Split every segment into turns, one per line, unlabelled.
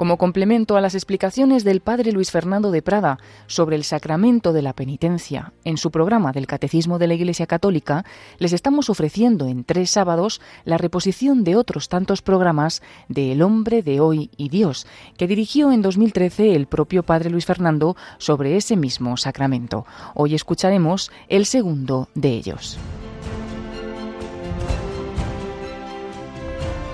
Como complemento a las explicaciones del padre Luis Fernando de Prada sobre el sacramento de la penitencia en su programa del Catecismo de la Iglesia Católica, les estamos ofreciendo en tres sábados la reposición de otros tantos programas de El hombre de hoy y Dios, que dirigió en 2013 el propio padre Luis Fernando sobre ese mismo sacramento. Hoy escucharemos el segundo de ellos.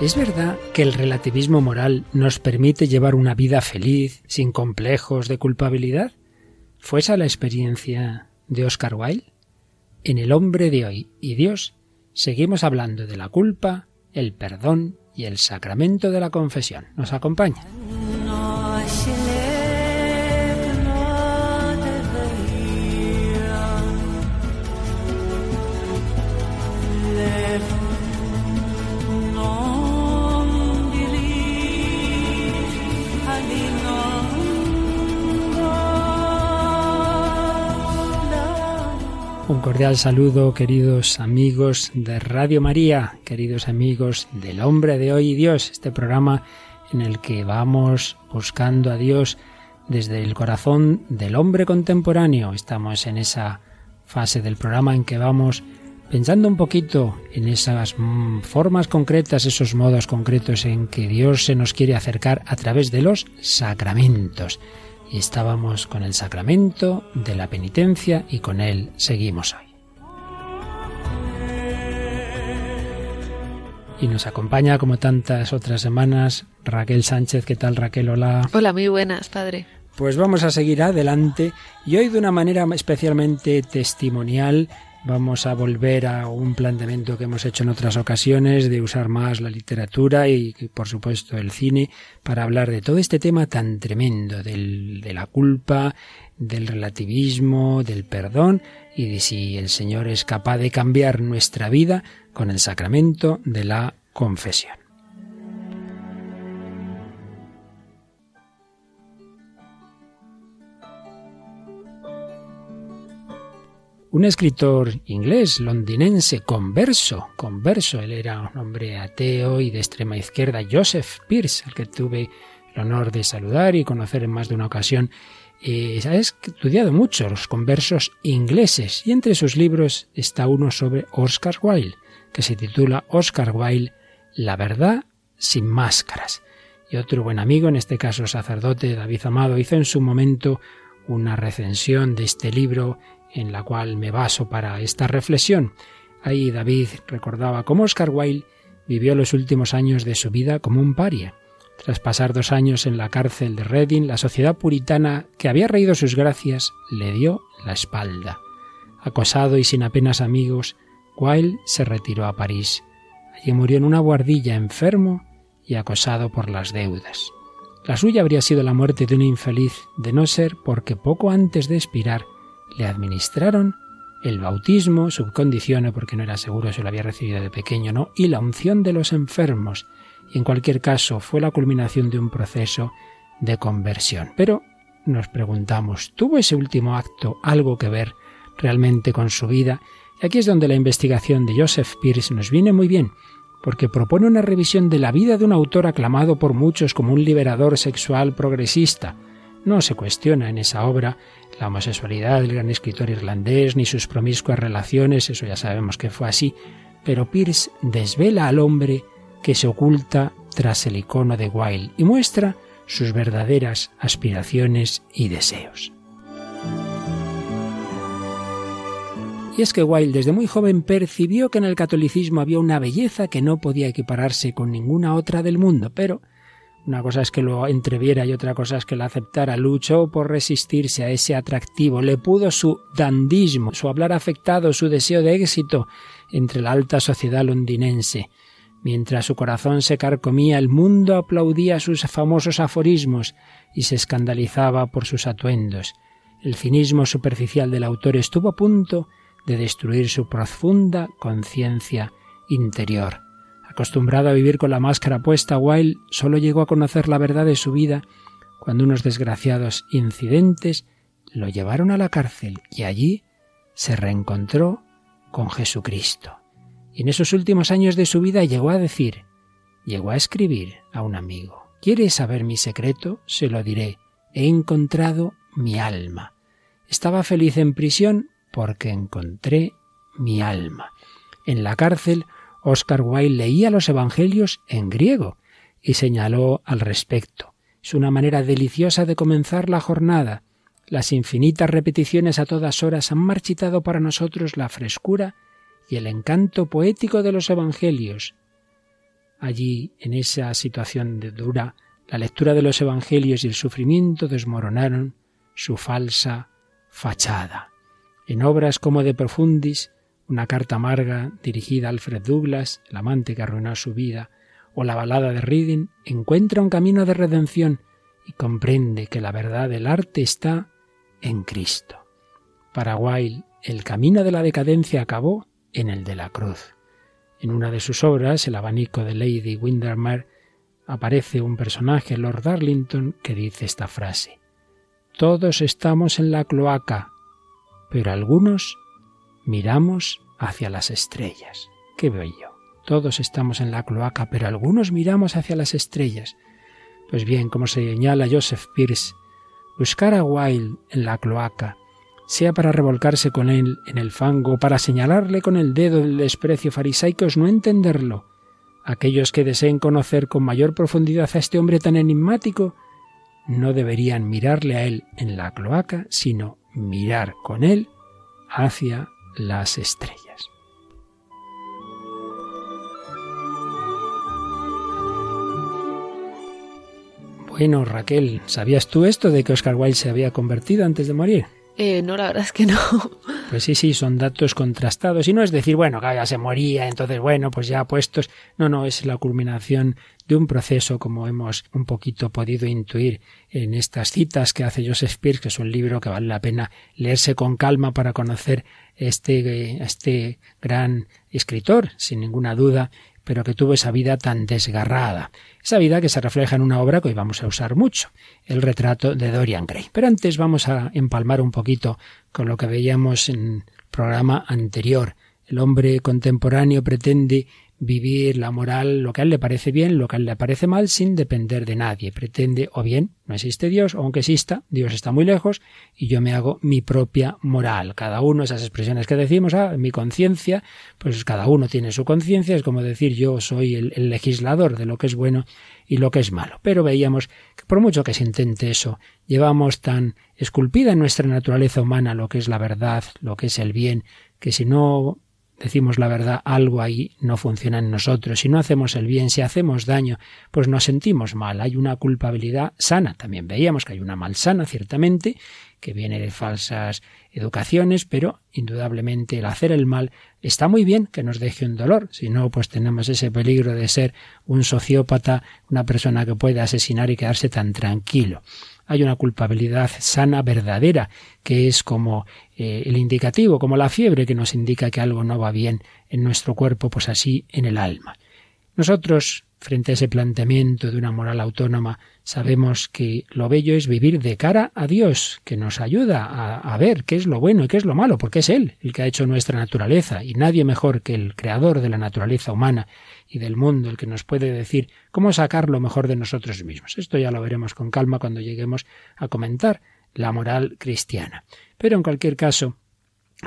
¿Es verdad que el relativismo moral nos permite llevar una vida feliz, sin complejos de culpabilidad? ¿Fue esa la experiencia de Oscar Wilde? En El hombre de hoy y Dios seguimos hablando de la culpa, el perdón y el sacramento de la confesión. ¿Nos acompaña? Un cordial saludo, queridos amigos de Radio María, queridos amigos del hombre de hoy y Dios, este programa en el que vamos buscando a Dios desde el corazón del hombre contemporáneo. Estamos en esa fase del programa en que vamos pensando un poquito en esas mm, formas concretas, esos modos concretos en que Dios se nos quiere acercar a través de los sacramentos estábamos con el sacramento de la penitencia y con él seguimos hoy. Y nos acompaña, como tantas otras semanas, Raquel Sánchez. ¿Qué tal, Raquel? Hola.
Hola, muy buenas, padre.
Pues vamos a seguir adelante y hoy de una manera especialmente testimonial Vamos a volver a un planteamiento que hemos hecho en otras ocasiones de usar más la literatura y, por supuesto, el cine para hablar de todo este tema tan tremendo del, de la culpa, del relativismo, del perdón y de si el Señor es capaz de cambiar nuestra vida con el sacramento de la confesión. Un escritor inglés, londinense, converso, converso, él era un hombre ateo y de extrema izquierda, Joseph Pierce, al que tuve el honor de saludar y conocer en más de una ocasión, eh, ha estudiado mucho los conversos ingleses y entre sus libros está uno sobre Oscar Wilde, que se titula Oscar Wilde, La verdad sin máscaras. Y otro buen amigo, en este caso sacerdote David Amado, hizo en su momento una recensión de este libro en la cual me baso para esta reflexión. Ahí David recordaba cómo Oscar Wilde vivió los últimos años de su vida como un paria. Tras pasar dos años en la cárcel de Reading, la sociedad puritana, que había reído sus gracias, le dio la espalda. Acosado y sin apenas amigos, Wilde se retiró a París. Allí murió en una guardilla enfermo y acosado por las deudas. La suya habría sido la muerte de un infeliz, de no ser porque poco antes de expirar le administraron el bautismo, subcondiciones porque no era seguro si lo había recibido de pequeño no, y la unción de los enfermos. Y en cualquier caso fue la culminación de un proceso de conversión. Pero nos preguntamos, ¿tuvo ese último acto algo que ver realmente con su vida? Y aquí es donde la investigación de Joseph Pierce nos viene muy bien, porque propone una revisión de la vida de un autor aclamado por muchos como un liberador sexual progresista. No se cuestiona en esa obra la homosexualidad del gran escritor irlandés, ni sus promiscuas relaciones, eso ya sabemos que fue así, pero Pierce desvela al hombre que se oculta tras el icono de Wilde y muestra sus verdaderas aspiraciones y deseos. Y es que Wilde desde muy joven percibió que en el catolicismo había una belleza que no podía equipararse con ninguna otra del mundo, pero una cosa es que lo entreviera y otra cosa es que lo aceptara. Luchó por resistirse a ese atractivo. Le pudo su dandismo, su hablar afectado, su deseo de éxito entre la alta sociedad londinense. Mientras su corazón se carcomía, el mundo aplaudía sus famosos aforismos y se escandalizaba por sus atuendos. El cinismo superficial del autor estuvo a punto de destruir su profunda conciencia interior. Acostumbrado a vivir con la máscara puesta, Wilde solo llegó a conocer la verdad de su vida cuando unos desgraciados incidentes lo llevaron a la cárcel y allí se reencontró con Jesucristo. Y en esos últimos años de su vida llegó a decir, llegó a escribir a un amigo, ¿quieres saber mi secreto? Se lo diré. He encontrado mi alma. Estaba feliz en prisión porque encontré mi alma. En la cárcel, Oscar Wilde leía los Evangelios en griego y señaló al respecto. Es una manera deliciosa de comenzar la jornada. Las infinitas repeticiones a todas horas han marchitado para nosotros la frescura y el encanto poético de los Evangelios. Allí, en esa situación de dura, la lectura de los Evangelios y el sufrimiento desmoronaron su falsa fachada. En obras como De Profundis, una carta amarga dirigida a Alfred Douglas, el amante que arruinó su vida, o la balada de Reading, encuentra un camino de redención y comprende que la verdad del arte está en Cristo. Para Wilde, el camino de la decadencia acabó en el de la cruz. En una de sus obras, El abanico de Lady Windermere, aparece un personaje, Lord Darlington, que dice esta frase. Todos estamos en la cloaca, pero algunos miramos hacia las estrellas. Qué bello. Todos estamos en la cloaca, pero algunos miramos hacia las estrellas. Pues bien, como señala Joseph Pierce, buscar a Wilde en la cloaca, sea para revolcarse con él en el fango, para señalarle con el dedo del desprecio farisaico, es no entenderlo. Aquellos que deseen conocer con mayor profundidad a este hombre tan enigmático, no deberían mirarle a él en la cloaca, sino mirar con él hacia las estrellas. Bueno, Raquel, ¿sabías tú esto de que Oscar Wilde se había convertido antes de morir?
Eh, no, la verdad es que no.
Pues sí, sí, son datos contrastados. Y no es decir, bueno, que ya se moría, entonces, bueno, pues ya puestos. No, no, es la culminación de un proceso, como hemos un poquito podido intuir en estas citas que hace Joseph Pierce, que es un libro que vale la pena leerse con calma para conocer este, este gran escritor, sin ninguna duda, pero que tuvo esa vida tan desgarrada. Esa vida que se refleja en una obra que hoy vamos a usar mucho, el retrato de Dorian Gray. Pero antes vamos a empalmar un poquito con lo que veíamos en el programa anterior. El hombre contemporáneo pretende vivir la moral, lo que a él le parece bien, lo que a él le parece mal, sin depender de nadie. Pretende, o bien, no existe Dios, o aunque exista, Dios está muy lejos, y yo me hago mi propia moral. Cada uno, esas expresiones que decimos, ah, mi conciencia, pues cada uno tiene su conciencia, es como decir yo soy el, el legislador de lo que es bueno y lo que es malo. Pero veíamos que por mucho que se intente eso, llevamos tan esculpida en nuestra naturaleza humana lo que es la verdad, lo que es el bien, que si no decimos la verdad, algo ahí no funciona en nosotros. Si no hacemos el bien, si hacemos daño, pues nos sentimos mal. Hay una culpabilidad sana. También veíamos que hay una malsana, ciertamente, que viene de falsas educaciones, pero indudablemente el hacer el mal está muy bien que nos deje un dolor. Si no, pues tenemos ese peligro de ser un sociópata, una persona que puede asesinar y quedarse tan tranquilo hay una culpabilidad sana verdadera, que es como eh, el indicativo, como la fiebre que nos indica que algo no va bien en nuestro cuerpo, pues así en el alma. Nosotros, frente a ese planteamiento de una moral autónoma, sabemos que lo bello es vivir de cara a Dios, que nos ayuda a, ver qué es lo bueno y qué es lo malo, porque es Él el que ha hecho nuestra naturaleza, y nadie mejor que el creador de la naturaleza humana y del mundo el que nos puede decir cómo sacar lo mejor de nosotros mismos. Esto ya lo veremos con calma cuando lleguemos a comentar la moral cristiana. Pero en cualquier caso,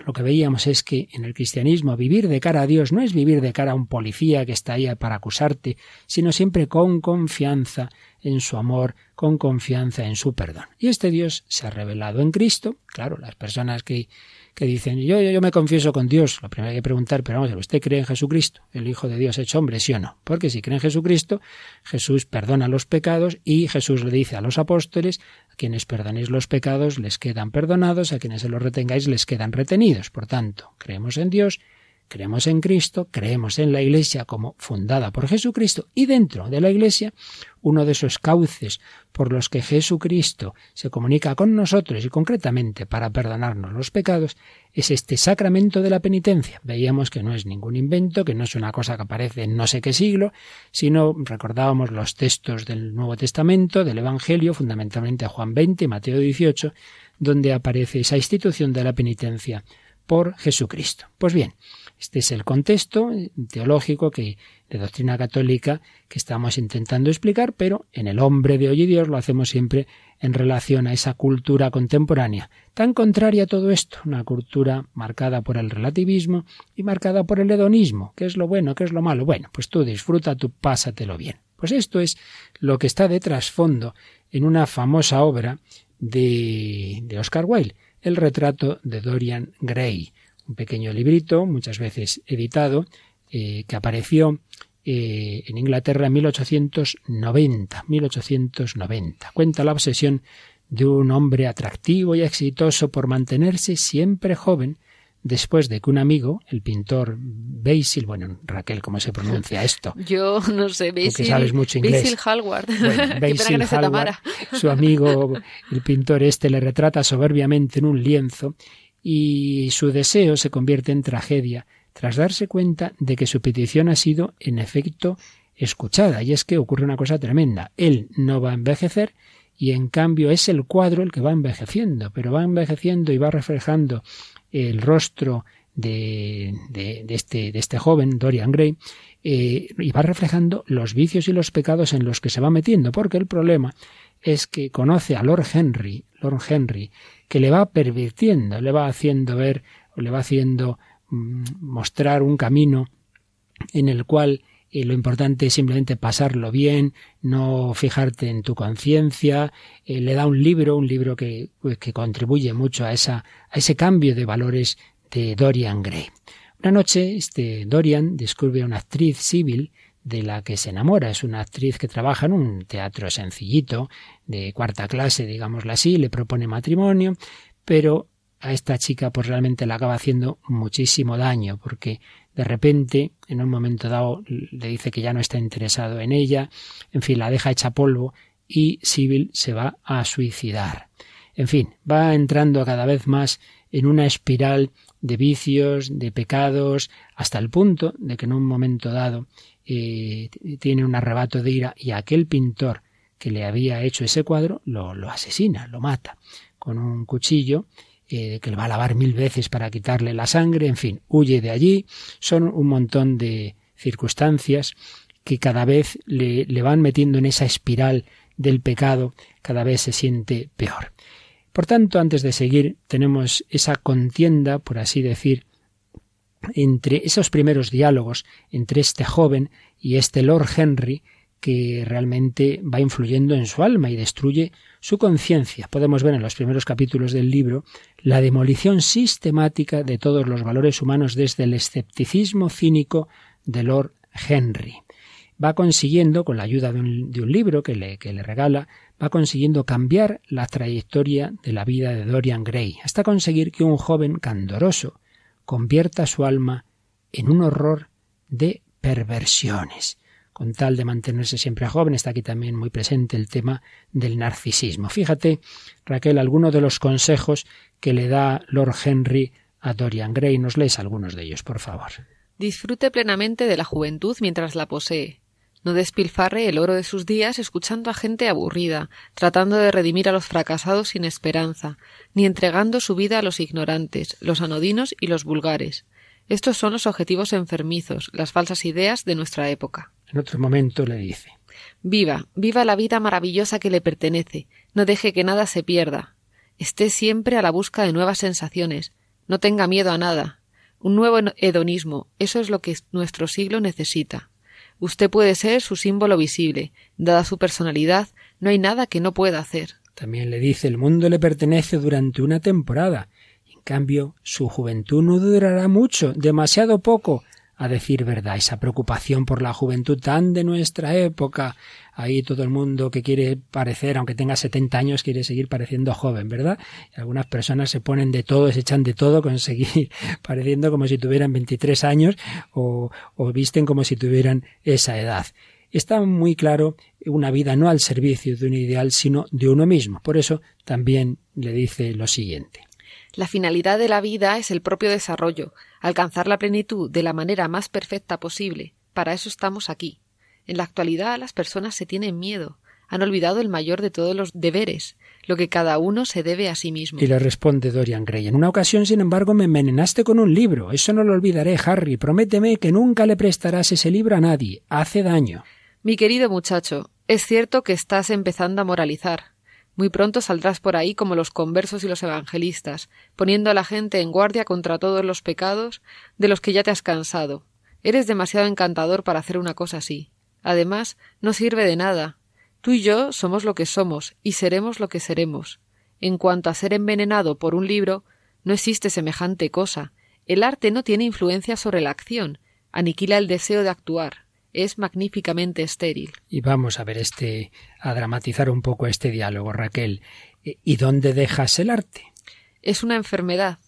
lo que veíamos es que en el cristianismo vivir de cara a Dios no es vivir de cara a un policía que está ahí para acusarte, sino siempre con confianza en su amor, con confianza en su perdón. Y este Dios se ha revelado en Cristo. Claro, las personas que que dicen, yo, yo, me confieso con Dios. Lo primero hay que preguntar, pero vamos ¿usted cree en Jesucristo, el Hijo de Dios hecho hombre, sí o no? Porque si cree en Jesucristo, Jesús perdona los pecados y Jesús le dice a los apóstoles, a quienes perdonéis los pecados les quedan perdonados, a quienes se los retengáis les quedan retenidos. Por tanto, creemos en Dios, creemos en Cristo, creemos en la Iglesia como fundada por Jesucristo y dentro de la Iglesia uno de esos cauces por los que Jesucristo se comunica con nosotros y concretamente para perdonarnos los pecados es este sacramento de la penitencia. Veíamos que no es ningún invento, que no es una cosa que aparece en no sé qué siglo, sino recordábamos los textos del Nuevo Testamento, del Evangelio, fundamentalmente Juan 20, Mateo 18, donde aparece esa institución de la penitencia por Jesucristo. Pues bien, este es el contexto teológico que, de doctrina católica que estamos intentando explicar, pero en el hombre de hoy y Dios lo hacemos siempre en relación a esa cultura contemporánea, tan contraria a todo esto, una cultura marcada por el relativismo y marcada por el hedonismo, qué es lo bueno, qué es lo malo. Bueno, pues tú disfruta, tú pásatelo bien. Pues esto es lo que está de trasfondo en una famosa obra de, de Oscar Wilde, el retrato de Dorian Gray, un pequeño librito, muchas veces editado, eh, que apareció eh, en Inglaterra en 1890, 1890. Cuenta la obsesión de un hombre atractivo y exitoso por mantenerse siempre joven, después de que un amigo, el pintor Basil, bueno, Raquel, ¿cómo se pronuncia esto?
Yo no sé, Basil.
que sabes mucho inglés.
Basil Hallward.
Basil Hallward, su amigo, el pintor este, le retrata soberbiamente en un lienzo y su deseo se convierte en tragedia tras darse cuenta de que su petición ha sido, en efecto, escuchada. Y es que ocurre una cosa tremenda. Él no va a envejecer y en cambio es el cuadro el que va envejeciendo, pero va envejeciendo y va reflejando el rostro de, de, este, de este joven, Dorian Gray, eh, y va reflejando los vicios y los pecados en los que se va metiendo, porque el problema es que conoce a Lord Henry, Lord Henry, que le va pervirtiendo, le va haciendo ver, o le va haciendo mm, mostrar un camino en el cual eh, lo importante es simplemente pasarlo bien, no fijarte en tu conciencia. Eh, le da un libro, un libro que, pues, que contribuye mucho a, esa, a ese cambio de valores de Dorian Gray. Una noche, este Dorian descubre a una actriz civil de la que se enamora. Es una actriz que trabaja en un teatro sencillito, de cuarta clase, digámoslo así, le propone matrimonio, pero a esta chica pues realmente le acaba haciendo muchísimo daño, porque de repente, en un momento dado, le dice que ya no está interesado en ella, en fin, la deja hecha polvo y Sibyl se va a suicidar. En fin, va entrando cada vez más en una espiral de vicios, de pecados, hasta el punto de que en un momento dado eh, tiene un arrebato de ira y aquel pintor que le había hecho ese cuadro lo, asesina, lo mata con un cuchillo eh, que le va a lavar mil veces para quitarle la sangre, en fin, huye de allí. Son un montón de circunstancias que cada vez le, le van metiendo en esa espiral del pecado, cada vez se siente peor. Por tanto, antes de seguir, tenemos esa contienda, por así decir, entre esos primeros diálogos entre este joven y este Lord Henry que realmente va influyendo en su alma y destruye su conciencia. Podemos ver en los primeros capítulos del libro la demolición sistemática de todos los valores humanos desde el escepticismo cínico de Lord Henry. Va consiguiendo, con la ayuda de un, libro que le, que le regala, va consiguiendo cambiar la trayectoria de la vida de Dorian Gray, hasta conseguir que un joven candoroso, convierta su alma en un horror de perversiones. Con tal de mantenerse siempre joven, está aquí también muy presente el tema del narcisismo. Fíjate, Raquel, algunos de los consejos que le da Lord Henry a Dorian Gray. Nos lees algunos de ellos, por favor.
Disfrute plenamente de la juventud mientras la posee. No despilfarre el oro de sus días escuchando a gente aburrida, tratando de redimir a los fracasados sin esperanza, ni entregando su vida a los ignorantes, los anodinos y los vulgares. Estos son los objetivos enfermizos, las falsas ideas de nuestra época.
En otro momento le dice
Viva, viva la vida maravillosa que le pertenece, no deje que nada se pierda. Esté siempre a la busca de nuevas sensaciones, no tenga miedo a nada. Un nuevo hedonismo, eso es lo que nuestro siglo necesita. Usted puede ser su símbolo visible. Dada su personalidad, no hay nada que no pueda hacer.
También le dice el mundo le pertenece durante una temporada. En cambio, su juventud no durará mucho, demasiado poco, a decir verdad, esa preocupación por la juventud tan de nuestra época. Ahí todo el mundo que quiere parecer, aunque tenga 70 años, quiere seguir pareciendo joven, ¿verdad? Y algunas personas se ponen de todo, se echan de todo con seguir pareciendo como si tuvieran 23 años o, o visten como si tuvieran esa edad. Está muy claro una vida no al servicio de un ideal, sino de uno mismo. Por eso también le dice lo siguiente.
La finalidad de la vida es el propio desarrollo, alcanzar la plenitud de la manera más perfecta posible. Para eso estamos aquí. En la actualidad las personas se tienen miedo. Han olvidado el mayor de todos los deberes, lo que cada uno se debe a sí mismo.
Y le responde Dorian Gray. En una ocasión, sin embargo, me envenenaste con un libro. Eso no lo olvidaré, Harry. Prométeme que nunca le prestarás ese libro a nadie. Hace daño.
Mi querido muchacho, es cierto que estás empezando a moralizar. Muy pronto saldrás por ahí como los conversos y los evangelistas, poniendo a la gente en guardia contra todos los pecados de los que ya te has cansado. Eres demasiado encantador para hacer una cosa así. Además, no sirve de nada. Tú y yo somos lo que somos y seremos lo que seremos. En cuanto a ser envenenado por un libro, no existe semejante cosa. El arte no tiene influencia sobre la acción, aniquila el deseo de actuar. Es magníficamente estéril.
Y vamos a ver este, a dramatizar un poco este diálogo, Raquel. ¿Y dónde dejas el arte?
Es una enfermedad.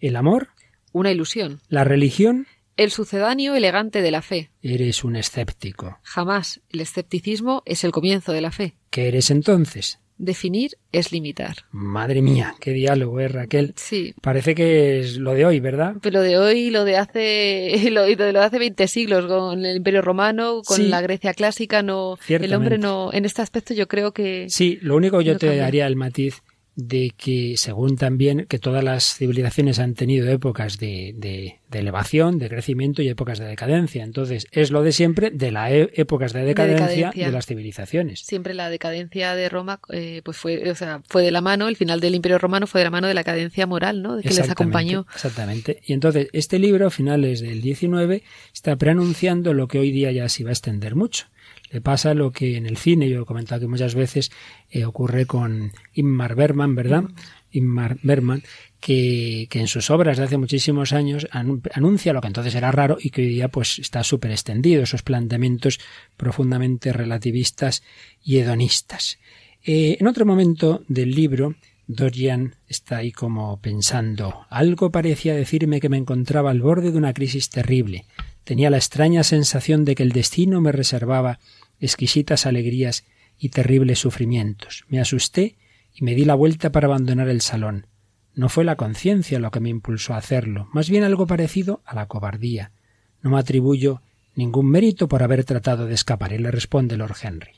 ¿El amor?
Una ilusión.
¿La religión?
El sucedáneo elegante de la fe.
Eres un escéptico.
Jamás. El escepticismo es el comienzo de la fe.
¿Qué eres entonces?
Definir es limitar.
Madre mía, qué diálogo, ¿eh, Raquel?
Sí.
Parece que es lo de hoy, ¿verdad?
Pero lo de hoy, lo de hace, lo, de, lo de hace 20 siglos, con el Imperio Romano, con la Grecia clásica, no, el hombre no, en este aspecto yo creo que.
Sí, lo único que yo te daría el matiz de que, según también, que todas las civilizaciones han tenido épocas de, de, elevación, de crecimiento y épocas de decadencia. Entonces, es lo de siempre de las e, épocas de decadencia, de las civilizaciones.
Siempre la decadencia de Roma, eh, pues fue, o sea, fue de la mano, el final del Imperio Romano fue de la mano de la cadencia moral, ¿no? De que les acompañó.
Exactamente. Y entonces, este libro, a finales del 19, está preanunciando lo que hoy día ya se va a extender mucho le pasa lo que en el cine, yo he comentado que muchas veces eh, ocurre con Inmar Berman, ¿verdad? Inmar Berman, que, que, en sus obras de hace muchísimos años anuncia lo que entonces era raro y que hoy día pues está súper extendido, esos planteamientos profundamente relativistas y hedonistas. Eh, en otro momento del libro, Dorian está ahí como pensando. Algo parecía decirme que me encontraba al borde de una crisis terrible. Tenía la extraña sensación de que el destino me reservaba exquisitas alegrías y terribles sufrimientos. Me asusté y me di la vuelta para abandonar el salón. No fue la conciencia lo que me impulsó a hacerlo, más bien algo parecido a la cobardía. No me atribuyo ningún mérito por haber tratado de escapar, y le responde Lord Henry.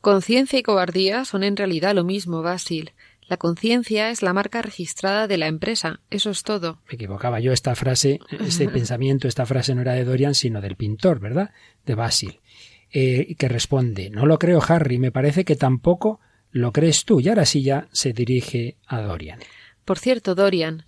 Conciencia y cobardía son en realidad lo mismo, Basil. La conciencia es la marca registrada de la empresa, eso es todo.
Me equivocaba yo, esta frase, este pensamiento, esta frase no era de Dorian, sino del pintor, ¿verdad? De Basil. Eh, que responde No lo creo, Harry, me parece que tampoco lo crees tú. Y ahora sí ya se dirige a Dorian.
Por cierto, Dorian,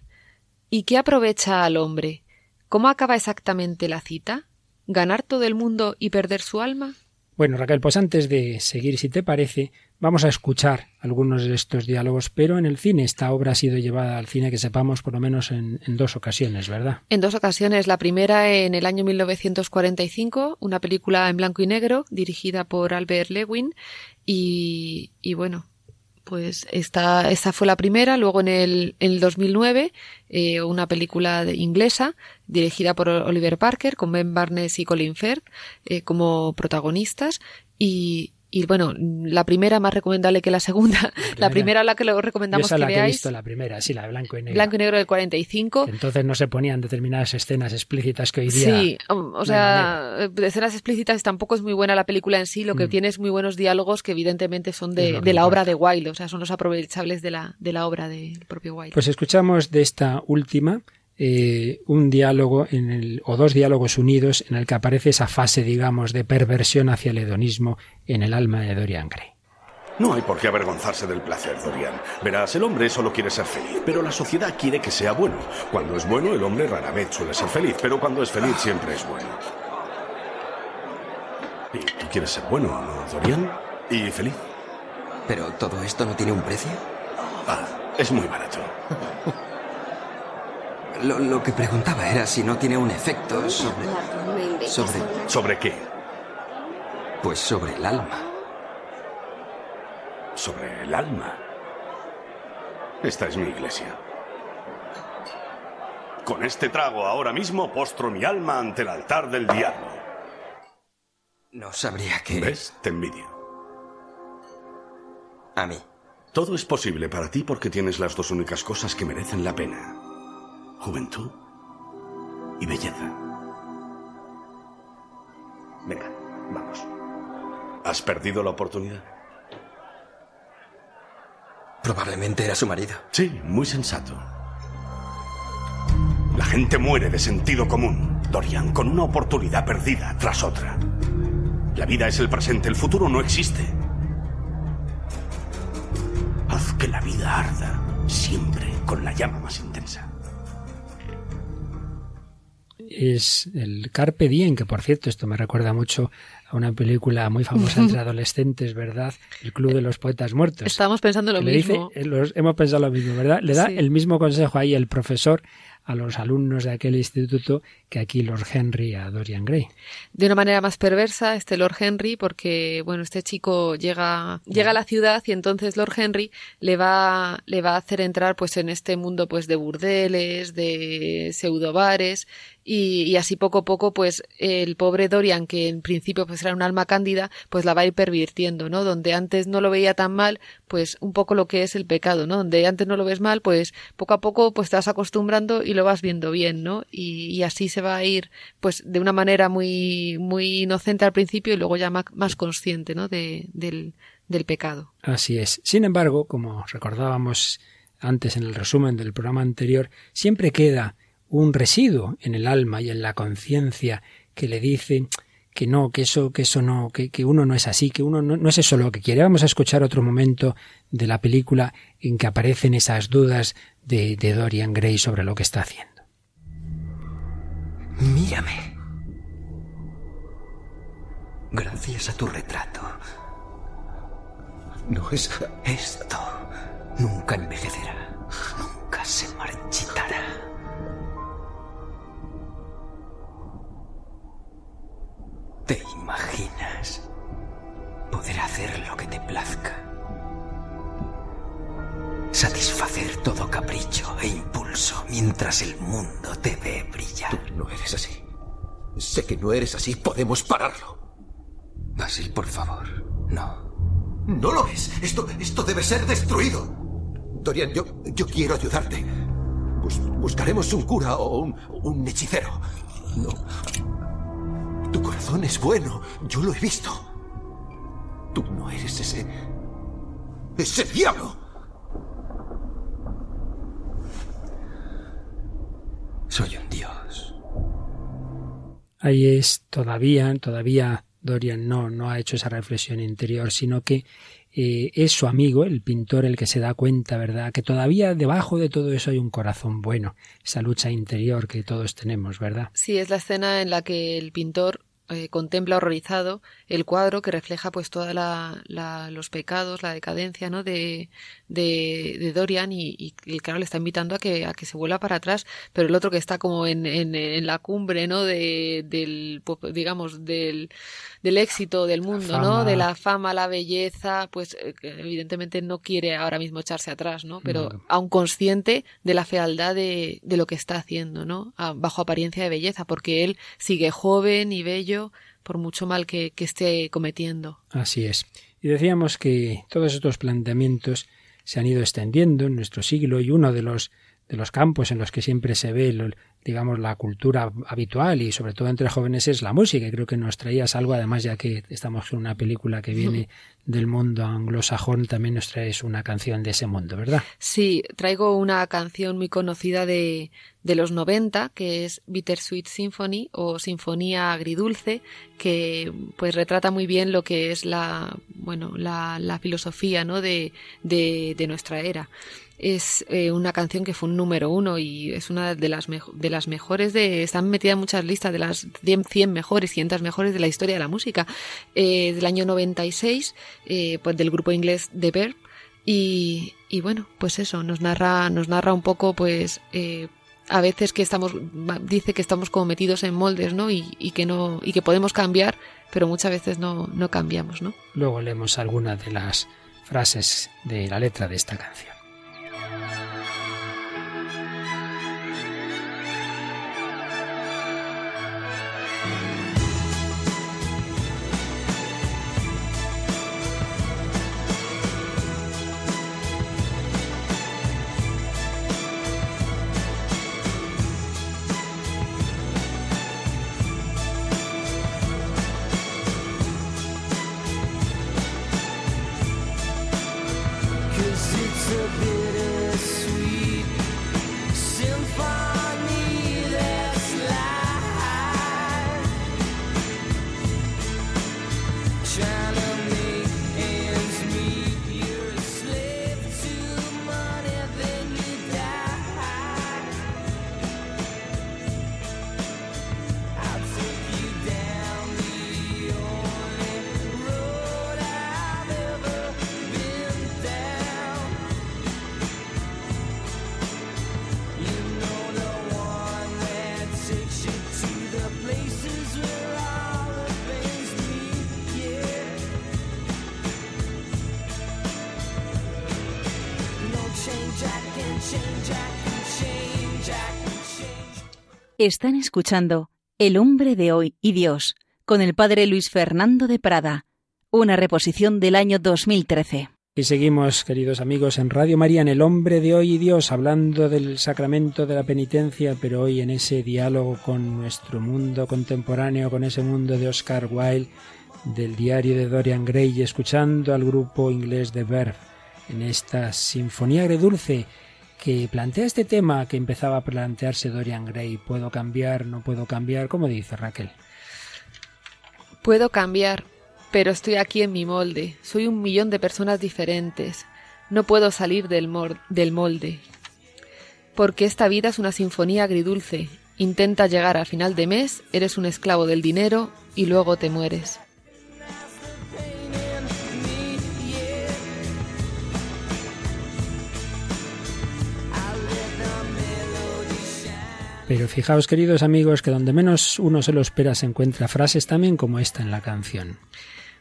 ¿y qué aprovecha al hombre? ¿Cómo acaba exactamente la cita? ¿Ganar todo el mundo y perder su alma?
Bueno, Raquel, pues antes de seguir, si te parece, vamos a escuchar algunos de estos diálogos, pero en el cine esta obra ha sido llevada al cine que sepamos por lo menos en, dos ocasiones, ¿verdad?
En dos ocasiones. La primera en el año 1945, una película en blanco y negro dirigida por Albert Lewin y, y bueno, pues esta, esta fue la primera. Luego en el, en el 2009, eh, una película inglesa dirigida por Oliver Parker con Ben Barnes y Colin Firth eh, como protagonistas. Y, y bueno, la primera más recomendable que la segunda. La primera, la que lo recomendamos
Yo esa
que
la
veáis.
he visto, la primera, sí, la de blanco y negro.
Blanco y negro del 45.
Entonces no se ponían determinadas escenas explícitas que hoy día.
Sí, o sea, escenas explícitas tampoco es muy buena la película en sí. Lo que mm. tiene es muy buenos diálogos que evidentemente son de, de la obra de Wilde, o sea, son los aprovechables de la, de la obra del propio Wilde.
Pues escuchamos de esta última eh, un diálogo en el, o dos diálogos unidos en el que aparece esa fase, digamos, de perversión hacia el hedonismo en el alma de Dorian Gray.
No hay por qué avergonzarse del placer, Dorian. Verás, el hombre solo quiere ser feliz, pero la sociedad quiere que sea bueno. Cuando es bueno, el hombre rara vez suele ser feliz, pero cuando es feliz siempre es bueno. Y tú quieres ser bueno, ¿no, Dorian? Y feliz.
¿Pero todo esto no tiene un precio?
Ah, es muy barato.
Lo, que preguntaba era si no tiene un efecto sobre... ¿Sobre...?
¿Sobre qué?
Pues sobre el alma.
¿Sobre el alma? Esta es mi iglesia. Con este trago ahora mismo postro mi alma ante el altar del diablo.
No sabría qué...
¿Ves? Te envidio.
A mí.
Todo es posible para ti porque tienes las dos únicas cosas que merecen la pena juventud y belleza. Venga, vamos. ¿Has perdido la oportunidad?
Probablemente era su marido.
Sí, muy sensato. La gente muere de sentido común, Dorian, con una oportunidad perdida tras otra. La vida es el presente, el futuro no existe. Haz que la vida arda, siempre con la llama más intensa.
Es el Carpe Diem, que por cierto, esto me recuerda mucho a una película muy famosa entre adolescentes, ¿verdad? El Club de los Poetas Muertos.
Estamos pensando lo mismo.
Eh, hemos pensado lo mismo, ¿verdad? Le da el mismo consejo ahí el profesor a los alumnos de aquel instituto que aquí Lord Henry a Dorian Gray.
De una manera más perversa, este Lord Henry, porque bueno, este chico llega, llega a la ciudad y entonces Lord Henry le va, le va a hacer entrar pues en este mundo pues de burdeles, de pseudobares, y, y así poco a poco pues el pobre Dorian, que en principio pues era un alma cándida, pues la va a ir pervirtiendo, ¿no? Donde antes no lo veía tan mal, pues un poco lo que es el pecado, ¿no? Donde antes no lo ves mal, pues poco a poco pues te vas acostumbrando y lo vas viendo bien, ¿no? Y, así se va a ir, pues de una manera muy, muy inocente al principio y luego ya más, consciente, ¿no? De, del, del pecado.
Así es. Sin embargo, como recordábamos antes en el resumen del programa anterior, siempre queda un residuo en el alma y en la conciencia que le dice que no, que eso, que eso no, que, que uno no es así, que uno no, no, es eso lo que quiere. Vamos a escuchar otro momento de la película en que aparecen esas dudas de, de Dorian Gray sobre lo que está haciendo.
Mírame. Gracias a tu retrato. No es... Esto nunca envejecerá. Nunca se marchitará. ¿Te imaginas poder hacer lo que te plazca? Satisfacer todo capricho e impulso mientras el mundo te ve brillar.
Tú no eres así. Sé que no eres así. Podemos pararlo.
Basil, por favor, no.
No lo es. Esto, esto debe ser destruido. Dorian, yo, yo quiero ayudarte. buscaremos un cura o un, un hechicero. No, tu corazón es bueno, yo lo he visto. Tú no eres ese... ese diablo.
Soy un dios.
Ahí es todavía, todavía Dorian no, no ha hecho esa reflexión interior, sino que eh, es su amigo, el pintor, el que se da cuenta, ¿verdad? Que todavía debajo de todo eso hay un corazón bueno, esa lucha interior que todos tenemos, ¿verdad?
Sí, es la escena en la que el pintor eh, contempla horrorizado el cuadro que refleja pues toda la, los pecados, la decadencia ¿no? de, de, Dorian y, y, claro le está invitando a que, a que se vuelva para atrás, pero el otro que está como en, en, en la cumbre ¿no? de, del digamos del, del éxito del mundo, ¿no? de la fama, la belleza, pues eh, evidentemente no quiere ahora mismo echarse atrás, ¿no? pero aún consciente de la fealdad de, de lo que está haciendo, ¿no? bajo apariencia de belleza, porque él sigue joven y bello por mucho mal que, esté cometiendo.
Así es. Y decíamos que todos estos planteamientos se han ido extendiendo en nuestro siglo y uno de los de los campos en los que siempre se ve, digamos, la cultura habitual y sobre todo entre jóvenes es la música. Y creo que nos traías algo, además ya que estamos en una película que viene del mundo anglosajón, también nos traes una canción de ese mundo, ¿verdad?
Sí, traigo una canción muy conocida de, de los 90, que es Bittersweet Symphony o Sinfonía Agridulce, que pues retrata muy bien lo que es la, bueno, la, la filosofía ¿no? de, de, de nuestra era es eh, una canción que fue un número uno y es una de las, de las mejores de... Están metidas en muchas listas de las 100, mejores, 500 mejores de la historia de la música. Eh, del año 96, eh, pues del grupo inglés The Verb. Y, y bueno, pues eso, nos narra, nos narra un poco pues... Eh, a veces que estamos dice que estamos como metidos en moldes no y, y, que no y que podemos cambiar pero muchas veces no, no cambiamos no
luego leemos algunas de las frases de la letra de esta canción Thank you.
Están escuchando El hombre de hoy y Dios con el padre Luis Fernando de Prada, una reposición del año 2013.
Y seguimos, queridos amigos, en Radio María, en El hombre de hoy y Dios, hablando del sacramento de la penitencia, pero hoy en ese diálogo con nuestro mundo contemporáneo, con ese mundo de Oscar Wilde, del diario de Dorian Gray, y escuchando al grupo inglés de Verve en esta sinfonía agredulce que plantea este tema que empezaba a plantearse Dorian Gray. ¿Puedo cambiar? ¿No puedo cambiar? ¿Cómo dice Raquel?
Puedo cambiar, pero estoy aquí en mi molde. Soy un millón de personas diferentes. No puedo salir del, del molde. Porque esta vida es una sinfonía agridulce. Intenta llegar al final de mes, eres un esclavo del dinero y luego te mueres.
Pero fijaos, queridos amigos, que donde menos uno se lo espera se encuentra frases también como esta en la canción.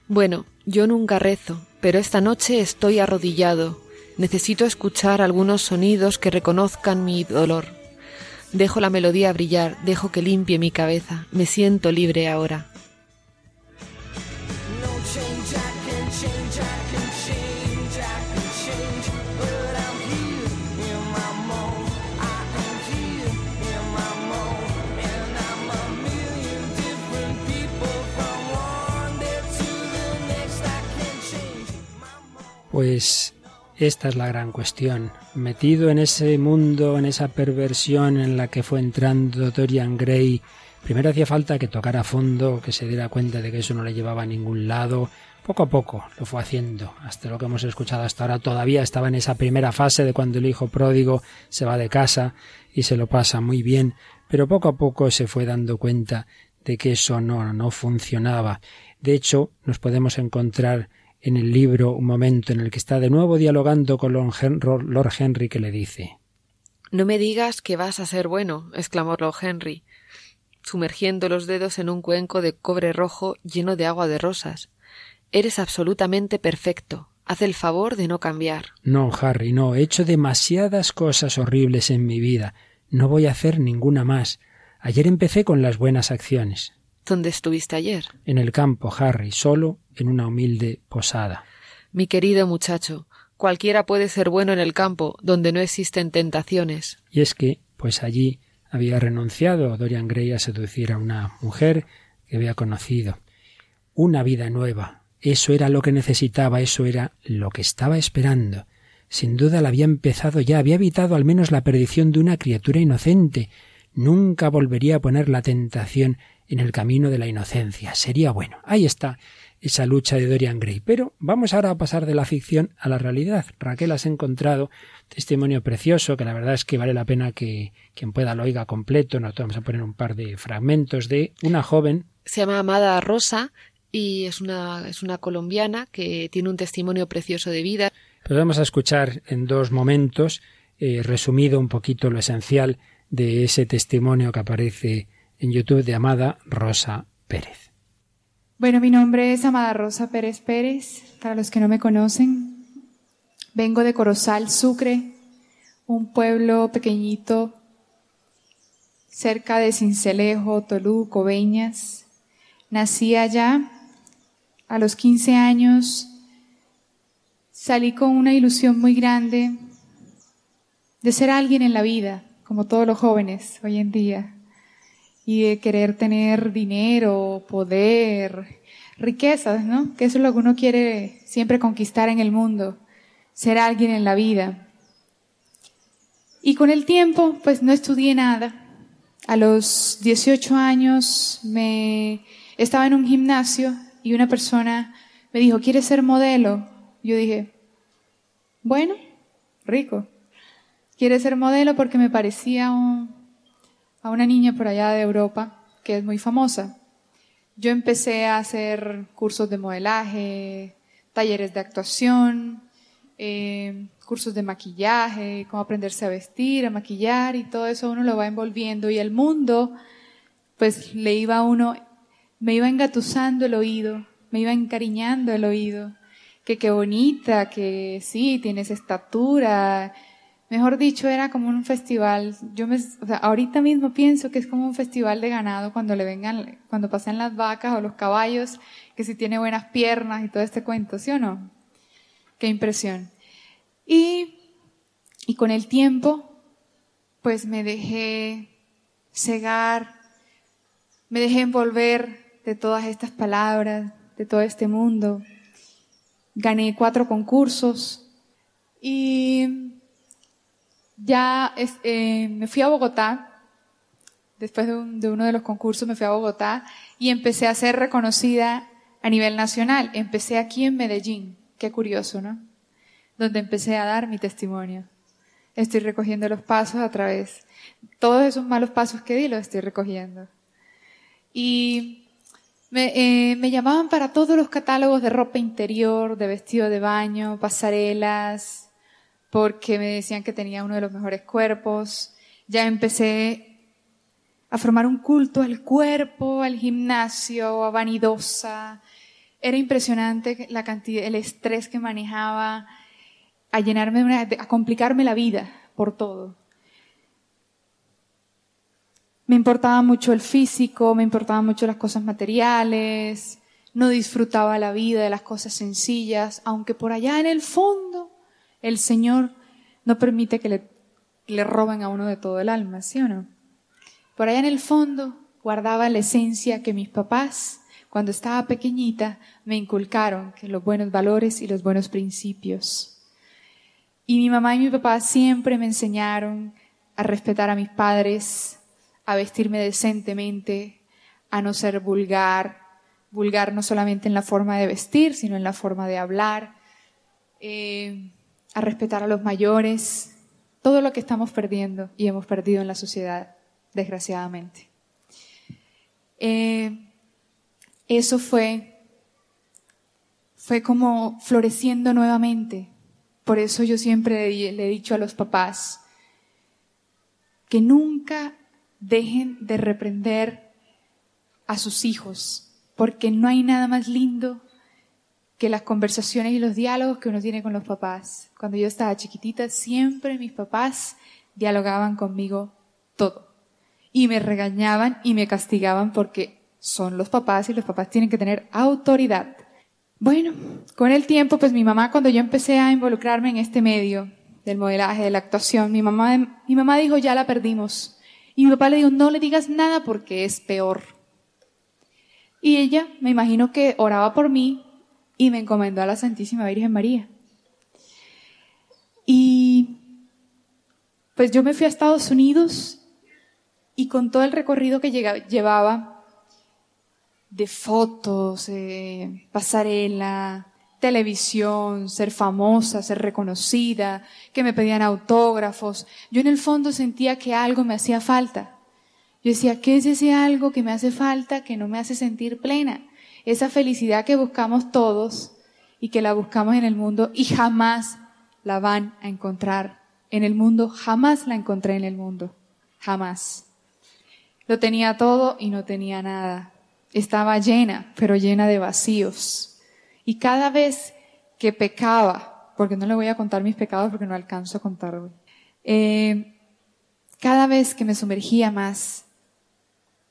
Bueno, yo nunca rezo, pero esta noche estoy arrodillado. Necesito escuchar algunos sonidos que reconozcan mi dolor. Dejo la melodía brillar, dejo que limpie mi cabeza. Me siento libre ahora.
Pues esta es la gran cuestión. Metido en ese mundo, en esa perversión en la que fue entrando Dorian Gray, primero hacía falta que tocara fondo, que se diera cuenta de que eso no le llevaba a ningún lado. Poco a poco lo fue haciendo. Hasta lo que hemos escuchado hasta ahora todavía estaba en esa primera fase de cuando el hijo pródigo se va de casa y se lo pasa muy bien, pero poco a poco se fue dando cuenta de que eso no, no funcionaba. De hecho, nos podemos encontrar en el libro un momento en el que está de nuevo dialogando con Lord Henry que le dice
No me digas que vas a ser bueno, exclamó Lord Henry, sumergiendo los dedos en un cuenco de cobre rojo lleno de agua de rosas. Eres absolutamente perfecto. Haz el favor de no cambiar.
No, Harry, no. He hecho demasiadas cosas horribles en mi vida. No voy a hacer ninguna más. Ayer empecé con las buenas acciones.
¿Dónde estuviste ayer?
En el campo, Harry, solo en una humilde posada.
Mi querido muchacho, cualquiera puede ser bueno en el campo, donde no existen tentaciones.
Y es que, pues allí había renunciado Dorian Gray a seducir a una mujer que había conocido. Una vida nueva. Eso era lo que necesitaba, eso era lo que estaba esperando. Sin duda la había empezado ya, había evitado al menos la perdición de una criatura inocente. Nunca volvería a poner la tentación en el camino de la inocencia. Sería bueno. Ahí está esa lucha de Dorian Gray. Pero vamos ahora a pasar de la ficción a la realidad. Raquel has encontrado testimonio precioso que la verdad es que vale la pena que quien pueda lo oiga completo. Nos vamos a poner un par de fragmentos de una joven.
Se llama Amada Rosa y es una, es una colombiana que tiene un testimonio precioso de vida.
Pero vamos a escuchar en dos momentos, eh, resumido un poquito lo esencial de ese testimonio que aparece en YouTube de Amada Rosa Pérez.
Bueno, mi nombre es Amada Rosa Pérez Pérez, para los que no me conocen. Vengo de Corozal, Sucre, un pueblo pequeñito cerca de Cincelejo, Tolú, Coveñas. Nací allá. A los 15 años salí con una ilusión muy grande de ser alguien en la vida, como todos los jóvenes hoy en día y de querer tener dinero, poder, riquezas, ¿no? Que eso es lo que uno quiere siempre conquistar en el mundo, ser alguien en la vida. Y con el tiempo, pues no estudié nada. A los 18 años me estaba en un gimnasio y una persona me dijo, ¿quieres ser modelo? Yo dije, bueno, rico. ¿Quieres ser modelo? Porque me parecía un, a una niña por allá de Europa que es muy famosa. Yo empecé a hacer cursos de modelaje, talleres de actuación, eh, cursos de maquillaje, cómo aprenderse a vestir, a maquillar y todo eso uno lo va envolviendo y el mundo, pues le iba a uno, me iba engatusando el oído, me iba encariñando el oído, que qué bonita, que sí, tienes estatura, Mejor dicho, era como un festival. Yo me, o sea, ahorita mismo pienso que es como un festival de ganado cuando le vengan, cuando pasan las vacas o los caballos, que si tiene buenas piernas y todo este cuento, ¿sí o no? Qué impresión. Y, y con el tiempo, pues me dejé cegar, me dejé envolver de todas estas palabras, de todo este mundo. Gané cuatro concursos y ya eh, me fui a Bogotá, después de, uno de los concursos me fui a Bogotá y empecé a ser reconocida a nivel nacional. Empecé aquí en Medellín, qué curioso, ¿no? Donde empecé a dar mi testimonio. Estoy recogiendo los pasos a través, todos esos malos pasos que di los estoy recogiendo. Y me, eh, me llamaban para todos los catálogos de ropa interior, de vestido de baño, pasarelas, porque me decían que tenía uno de los mejores cuerpos. Ya empecé a formar un culto al cuerpo, al gimnasio, a vanidosa. Era impresionante la cantidad, el estrés que manejaba, a llenarme a complicarme la vida por todo. Me importaba mucho el físico, me importaban mucho las cosas materiales, no disfrutaba la vida de las cosas sencillas, aunque por allá en el fondo el Señor no permite que le, roben a uno de todo el alma, ¿sí o no? Por allá en el fondo guardaba la esencia que mis papás, cuando estaba pequeñita, me inculcaron, que los buenos valores y los buenos principios. Y mi mamá y mi papá siempre me enseñaron a respetar a mis padres, a vestirme decentemente, a no ser vulgar, vulgar no solamente en la forma de vestir, sino en la forma de hablar. Eh, a respetar a los mayores, todo lo que estamos perdiendo y hemos perdido en la sociedad, desgraciadamente. Eh, eso fue, fue como floreciendo nuevamente. Por eso yo siempre le he dicho a los papás que nunca dejen de reprender a sus hijos, porque no hay nada más lindo que las conversaciones y los diálogos que uno tiene con los papás. Cuando yo estaba chiquitita, siempre mis papás dialogaban conmigo todo. Y me regañaban y me castigaban porque son los papás y los papás tienen que tener autoridad. Bueno, con el tiempo, pues mi mamá, cuando yo empecé a involucrarme en este medio del modelaje, de la actuación, mi mamá, mi mamá dijo, ya la perdimos. Y mi papá le dijo, no le digas nada porque es peor. Y ella, me imagino que oraba por mí, y me encomendó a la Santísima Virgen María. Y pues yo me fui a Estados Unidos y con todo el recorrido que llevaba de fotos, eh, pasarela, televisión, ser famosa, ser reconocida, que me pedían autógrafos, yo en el fondo sentía que algo me hacía falta. Yo decía, ¿qué es ese algo que me hace falta que no me hace sentir plena? Esa felicidad que buscamos todos y que la buscamos en el mundo y jamás la van a encontrar en el mundo, jamás la encontré en el mundo, jamás. Lo tenía todo y no tenía nada. Estaba llena, pero llena de vacíos. Y cada vez que pecaba, porque no le voy a contar mis pecados porque no alcanzo a contar eh, cada vez que me sumergía más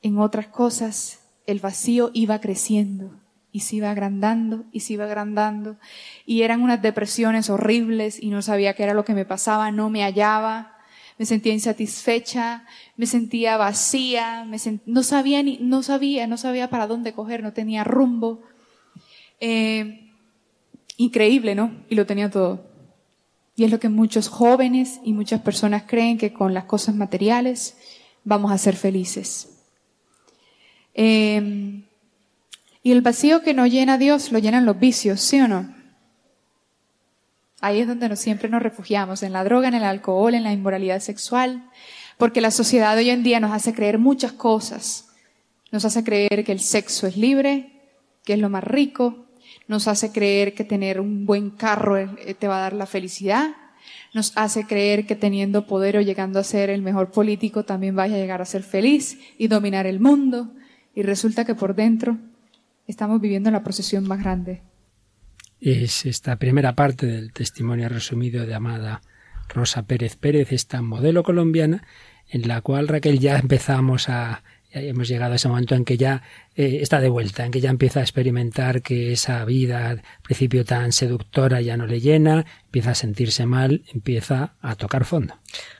en otras cosas, el vacío iba creciendo y se iba agrandando y se iba agrandando y eran unas depresiones horribles y no sabía qué era lo que me pasaba, no me hallaba, me sentía insatisfecha, me sentía vacía, me no sabía ni, no sabía, no sabía para dónde coger, no tenía rumbo. Eh, increíble, ¿no? Y lo tenía todo. Y es lo que muchos jóvenes y muchas personas creen que con las cosas materiales vamos a ser felices. Em, y el vacío que no llena Dios lo llenan los vicios, ¿sí o no? Ahí es donde nos, siempre nos refugiamos, en la droga, en el alcohol, en la inmoralidad sexual, porque la sociedad hoy en día nos hace creer muchas cosas. Nos hace creer que el sexo es libre, que es lo más rico, nos hace creer que tener un buen carro eh, te va a dar la felicidad, nos hace creer que teniendo poder o llegando a ser el mejor político también vaya a llegar a ser feliz y dominar el mundo y resulta que por dentro estamos viviendo la procesión más grande.
Es esta primera parte del testimonio resumido de Amada Rosa Pérez Pérez, esta modelo colombiana, en la cual Raquel ya empezamos a hemos llegado a ese momento en que ya eh, está de vuelta, en que ya empieza a experimentar que esa vida al principio tan seductora ya no le llena, empieza a sentirse mal, empieza a tocar fondo.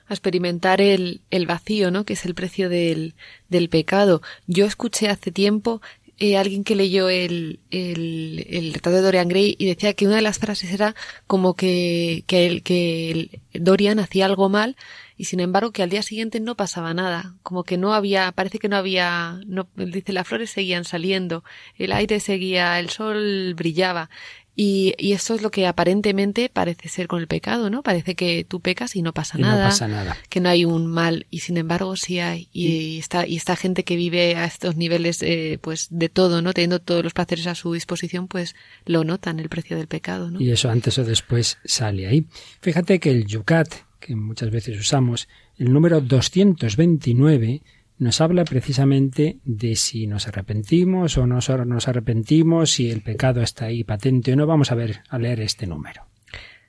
A experimentar el, el vacío, ¿no? Que es el precio del, del pecado. Yo escuché hace tiempo eh, alguien que leyó el, el, el retrato de Dorian Gray y decía que una de las frases era como que, que, el, que Dorian hacía algo mal y sin embargo que al día siguiente no pasaba nada, como que no había, parece que no había, no, dice las flores seguían saliendo, el aire seguía, el sol brillaba. Y, y esto es lo que aparentemente parece ser con el pecado, ¿no? Parece que tú pecas y no pasa, nada,
no pasa nada,
que no hay un mal, y sin embargo sí hay. Y, está, y esta gente que vive a estos niveles, eh, pues de todo, ¿no? Teniendo todos los placeres a su disposición, pues lo notan el precio del pecado, ¿no?
Y eso antes o después sale ahí. Fíjate que el yucat, que muchas veces usamos, el número 229 nos habla precisamente de si nos arrepentimos o no nos arrepentimos, si el pecado está ahí patente o no. Vamos a ver, a leer este número.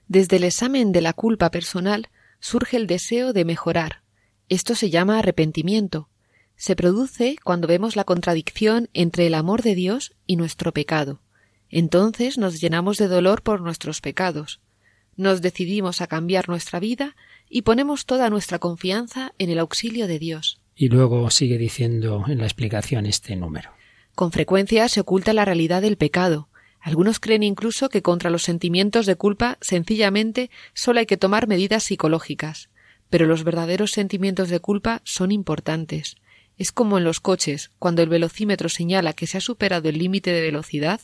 Desde el examen de la culpa personal surge el deseo de mejorar. Esto se llama arrepentimiento. Se produce cuando vemos la contradicción entre el amor de Dios y nuestro pecado. Entonces nos llenamos de dolor por nuestros pecados nos decidimos a cambiar nuestra vida y ponemos toda nuestra confianza en el auxilio de Dios.
Y luego sigue diciendo en la explicación este número.
Con frecuencia se oculta la realidad del pecado. Algunos creen incluso que contra los sentimientos de culpa sencillamente solo hay que tomar medidas psicológicas. Pero los verdaderos sentimientos de culpa son importantes. Es como en los coches, cuando el velocímetro señala que se ha superado el límite de velocidad,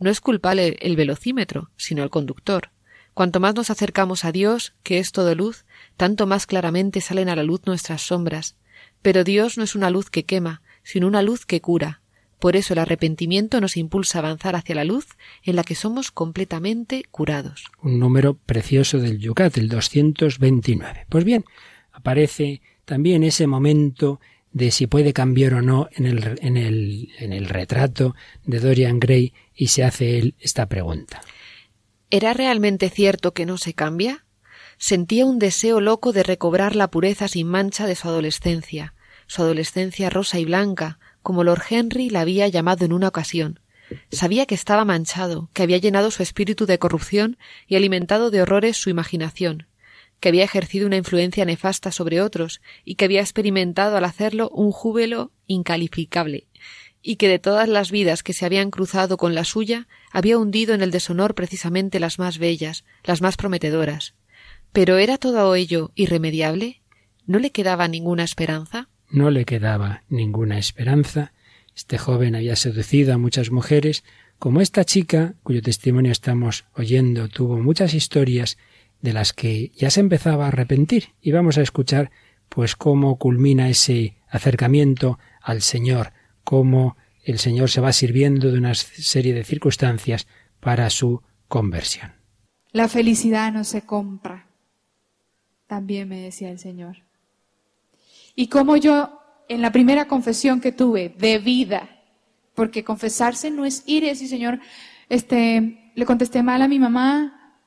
no es culpable el velocímetro, sino el conductor. Cuanto más nos acercamos a Dios, que es todo luz, tanto más claramente salen a la luz nuestras sombras. Pero Dios no es una luz que quema, sino una luz que cura. Por eso el arrepentimiento nos impulsa a avanzar hacia la luz en la que somos completamente curados.
Un número precioso del Yucat, el 229. Pues bien, aparece también ese momento de si puede cambiar o no en el, en el, en el retrato de Dorian Gray y se hace él esta pregunta.
¿Era realmente cierto que no se cambia? Sentía un deseo loco de recobrar la pureza sin mancha de su adolescencia, su adolescencia rosa y blanca, como Lord Henry la había llamado en una ocasión. Sabía que estaba manchado, que había llenado su espíritu de corrupción y alimentado de horrores su imaginación, que había ejercido una influencia nefasta sobre otros y que había experimentado al hacerlo un júbilo incalificable, y que de todas las vidas que se habían cruzado con la suya había hundido en el deshonor precisamente las más bellas, las más prometedoras. Pero ¿era todo ello irremediable? ¿No le quedaba ninguna esperanza?
No le quedaba ninguna esperanza. Este joven había seducido a muchas mujeres, como esta chica, cuyo testimonio estamos oyendo, tuvo muchas historias de las que ya se empezaba a arrepentir. Y vamos a escuchar, pues, cómo culmina ese acercamiento al Señor, cómo el Señor se va sirviendo de una serie de circunstancias para su conversión.
La felicidad no se compra, también me decía el Señor. Y como yo, en la primera confesión que tuve de vida, porque confesarse no es ir y decir, Señor, este, le contesté mal a mi mamá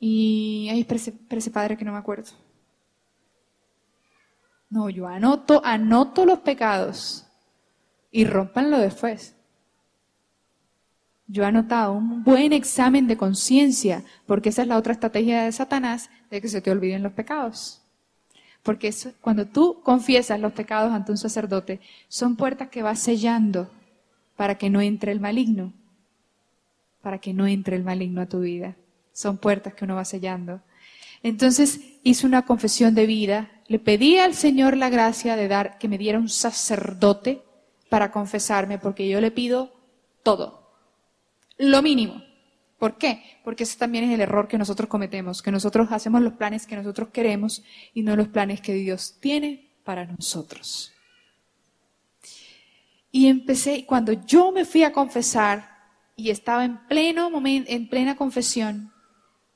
y, ay, parece padre que no me acuerdo. No, yo anoto, anoto los pecados y rompanlo después. Yo he anotado un buen examen de conciencia, porque esa es la otra estrategia de Satanás, de que se te olviden los pecados. Porque cuando tú confiesas los pecados ante un sacerdote, son puertas que vas sellando para que no entre el maligno, para que no entre el maligno a tu vida. Son puertas que uno va sellando. Entonces hice una confesión de vida, le pedí al Señor la gracia de dar, que me diera un sacerdote para confesarme, porque yo le pido todo, lo mínimo. ¿Por qué? Porque ese también es el error que nosotros cometemos, que nosotros hacemos los planes que nosotros queremos y no los planes que Dios tiene para nosotros. Y empecé, cuando yo me fui a confesar y estaba en pleno momento, en plena confesión,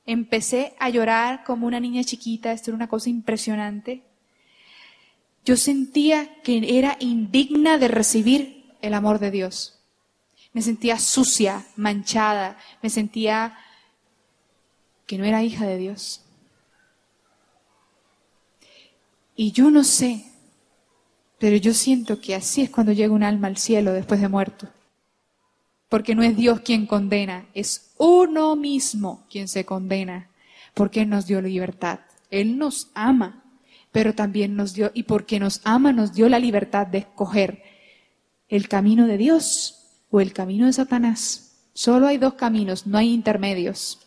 empecé a llorar como una niña chiquita, esto era una cosa impresionante. Yo sentía que era indigna de recibir el amor de Dios. Me sentía sucia, manchada, me sentía que no era hija de Dios. Y yo no sé, pero yo siento que así es cuando llega un alma al cielo después de muerto. Porque no es Dios quien condena, es uno mismo quien se condena, porque Él nos dio libertad. Él nos ama, pero también nos dio, y porque nos ama, nos dio la libertad de escoger el camino de Dios o el camino de Satanás. Solo hay dos caminos, no hay intermedios.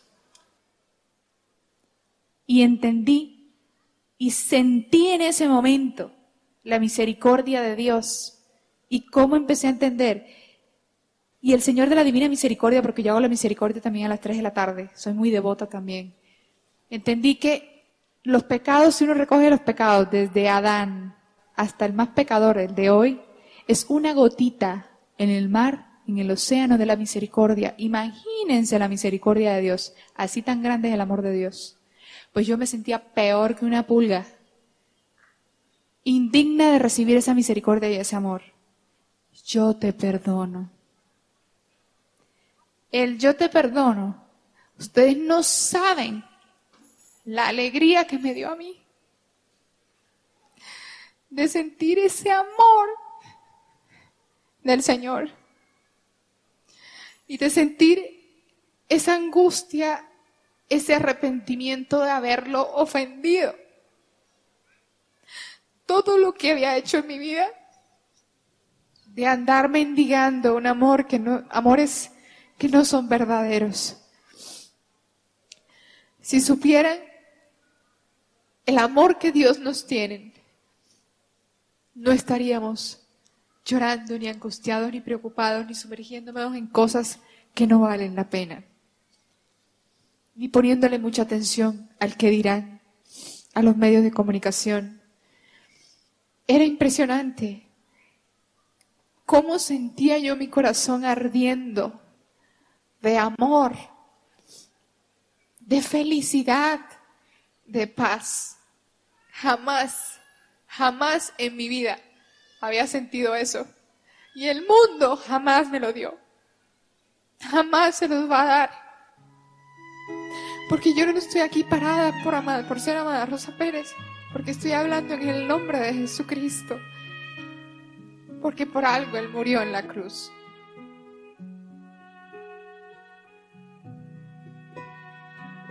Y entendí y sentí en ese momento la misericordia de Dios y cómo empecé a entender. Y el Señor de la Divina Misericordia, porque yo hago la misericordia también a las 3 de la tarde, soy muy devota también. Entendí que los pecados, si uno recoge los pecados desde Adán hasta el más pecador, el de hoy, es una gotita en el mar, en el océano de la misericordia. Imagínense la misericordia de Dios, así tan grande es el amor de Dios. Pues yo me sentía peor que una pulga indigna de recibir esa misericordia y ese amor. Yo te perdono. El yo te perdono, ustedes no saben la alegría que me dio a mí de sentir ese amor del Señor y de sentir esa angustia, ese arrepentimiento de haberlo ofendido todo lo que había hecho en mi vida, de andar mendigando un amor que no, amores que no son verdaderos. Si supieran el amor que Dios nos tiene, no estaríamos llorando, ni angustiados, ni preocupados, ni sumergiéndonos en cosas que no valen la pena, ni poniéndole mucha atención al que dirán, a los medios de comunicación, era impresionante cómo sentía yo mi corazón ardiendo de amor, de felicidad, de paz. Jamás, jamás en mi vida había sentido eso. Y el mundo jamás me lo dio. Jamás se los va a dar. Porque yo no estoy aquí parada por, amar, por ser amada Rosa Pérez porque estoy hablando en el nombre de Jesucristo, porque por algo Él murió en la cruz.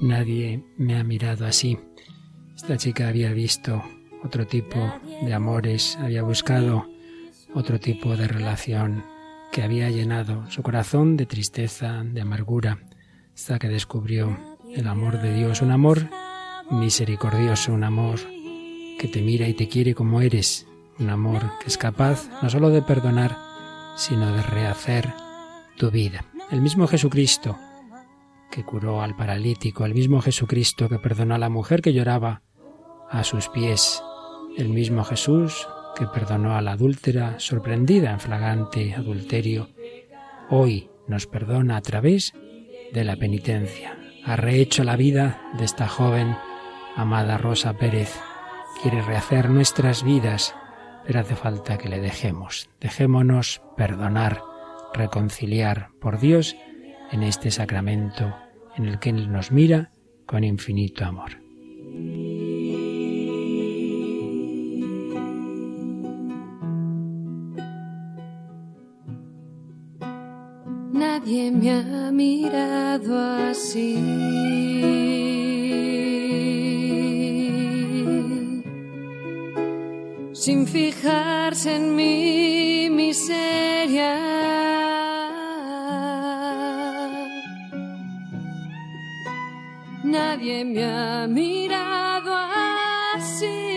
Nadie me ha
mirado así. Esta chica había visto otro tipo de amores, había buscado otro tipo de relación que había llenado su corazón de tristeza, de amargura, hasta que descubrió el amor de Dios, un amor misericordioso, un amor que te mira y te quiere como eres, un amor que es capaz no solo de perdonar, sino de rehacer tu vida. El mismo Jesucristo que curó al paralítico, el mismo Jesucristo que perdonó a la mujer que lloraba a sus pies, el mismo Jesús que perdonó a la adúltera sorprendida en flagrante adulterio, hoy nos perdona a través de la penitencia. Ha rehecho la vida de esta joven amada Rosa Pérez. Quiere rehacer nuestras vidas, pero hace falta que le dejemos. Dejémonos perdonar, reconciliar por Dios en este sacramento en el que Él nos mira con infinito amor.
Nadie me ha mirado así. Sin fijarse en mi miseria. Nadie me ha mirado así.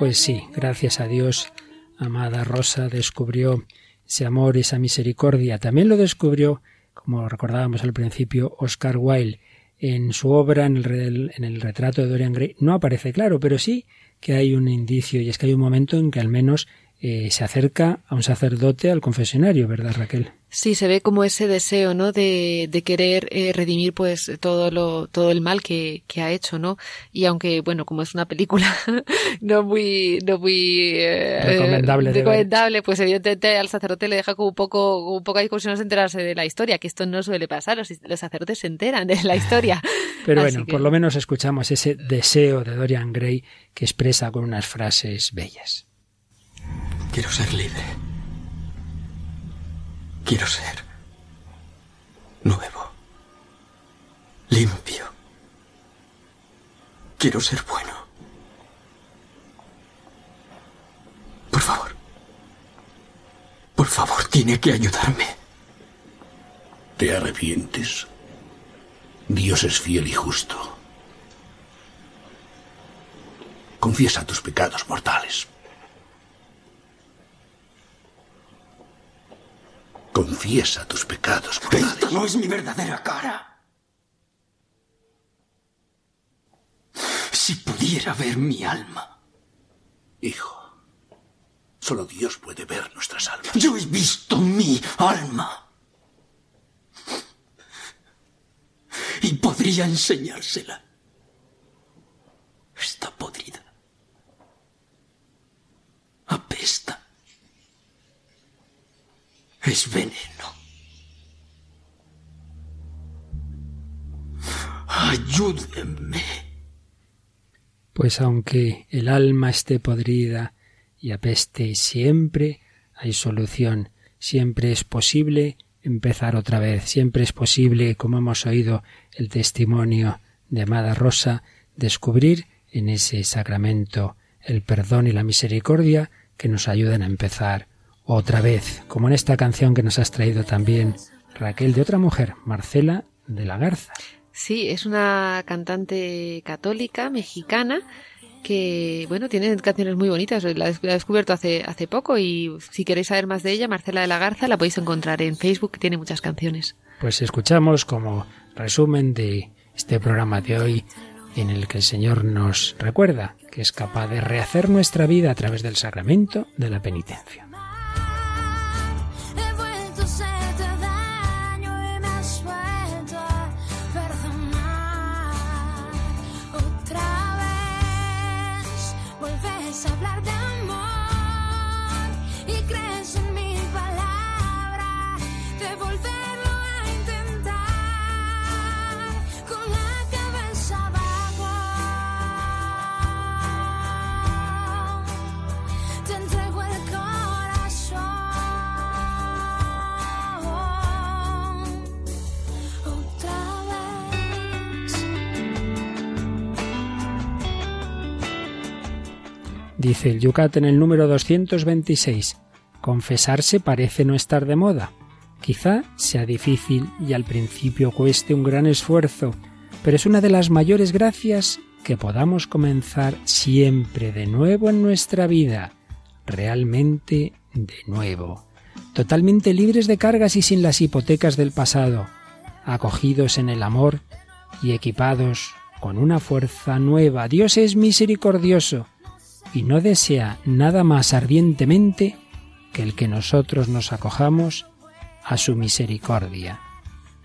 Pues sí, gracias a Dios, amada Rosa descubrió ese amor, esa misericordia. También lo descubrió, como recordábamos al principio, Oscar Wilde. En su obra, en el, en el retrato de Dorian Gray, no aparece claro, pero sí que hay un indicio, y es que hay un momento en que al menos eh, se acerca a un sacerdote al confesionario, ¿verdad, Raquel?
Sí, se ve como ese deseo, ¿no? De, de querer eh, redimir, pues, todo lo, todo el mal que, que ha hecho, ¿no? Y aunque, bueno, como es una película no muy, no muy eh,
recomendable,
recomendable pues evidentemente al sacerdote le deja como un poco, un poco como no se enterarse de la historia, que esto no suele pasar, los, los sacerdotes se enteran de la historia.
Pero
Así
bueno,
que-
por lo menos escuchamos ese deseo de Dorian Gray que expresa con unas frases bellas.
Quiero ser libre. Quiero ser nuevo. Limpio. Quiero ser bueno. Por favor. Por favor, tiene que ayudarme.
¿Te arrepientes? Dios es fiel y justo. Confiesa tus pecados mortales. Confiesa tus pecados.
Esta no es mi verdadera cara. Si pudiera ver mi alma.
Hijo, solo Dios puede ver nuestras almas.
Yo he visto mi alma. Y podría enseñársela. Está podrida. Apesta. Es veneno. Ayúdenme.
Pues aunque el alma esté podrida y apeste, siempre hay solución, siempre es posible empezar otra vez, siempre es posible, como hemos oído el testimonio de Amada Rosa, descubrir en ese sacramento el perdón y la misericordia que nos ayudan a empezar otra vez, como en esta canción que nos has traído también, Raquel, de otra mujer, Marcela de la Garza.
Sí, es una cantante católica mexicana que, bueno, tiene canciones muy bonitas. La, he- descubierto hace, hace poco y si queréis saber más de ella, Marcela de la Garza, la podéis encontrar en Facebook, que tiene muchas canciones.
Pues escuchamos como resumen de este programa de hoy en el que el Señor nos recuerda que es capaz de rehacer nuestra vida a través del sacramento de la penitencia.
Hablar de
Dice el Yucat en el número 226. Confesarse parece no estar de moda. Quizá sea difícil y al principio cueste un gran esfuerzo, pero es una de las mayores gracias que podamos comenzar siempre de nuevo en nuestra vida, realmente de nuevo, totalmente libres de cargas y sin las hipotecas del pasado, acogidos en el amor y equipados con una fuerza nueva. Dios es misericordioso y no desea nada más ardientemente que el que nosotros nos acojamos a su misericordia.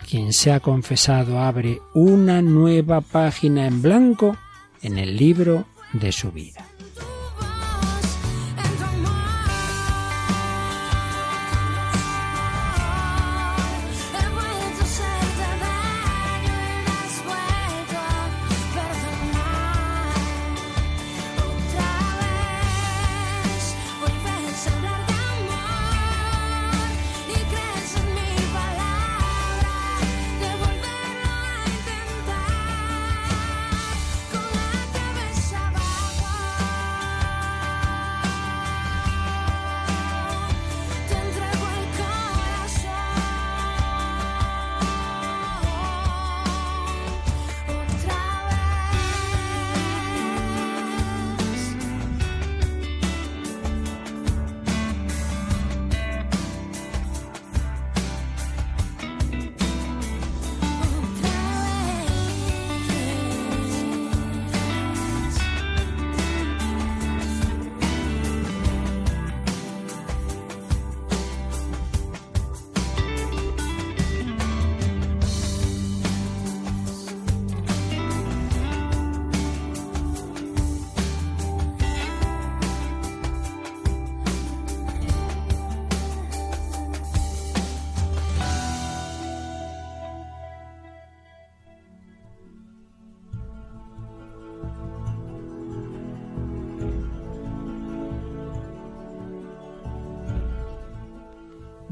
Quien se ha confesado abre una nueva página en blanco en el libro de su vida.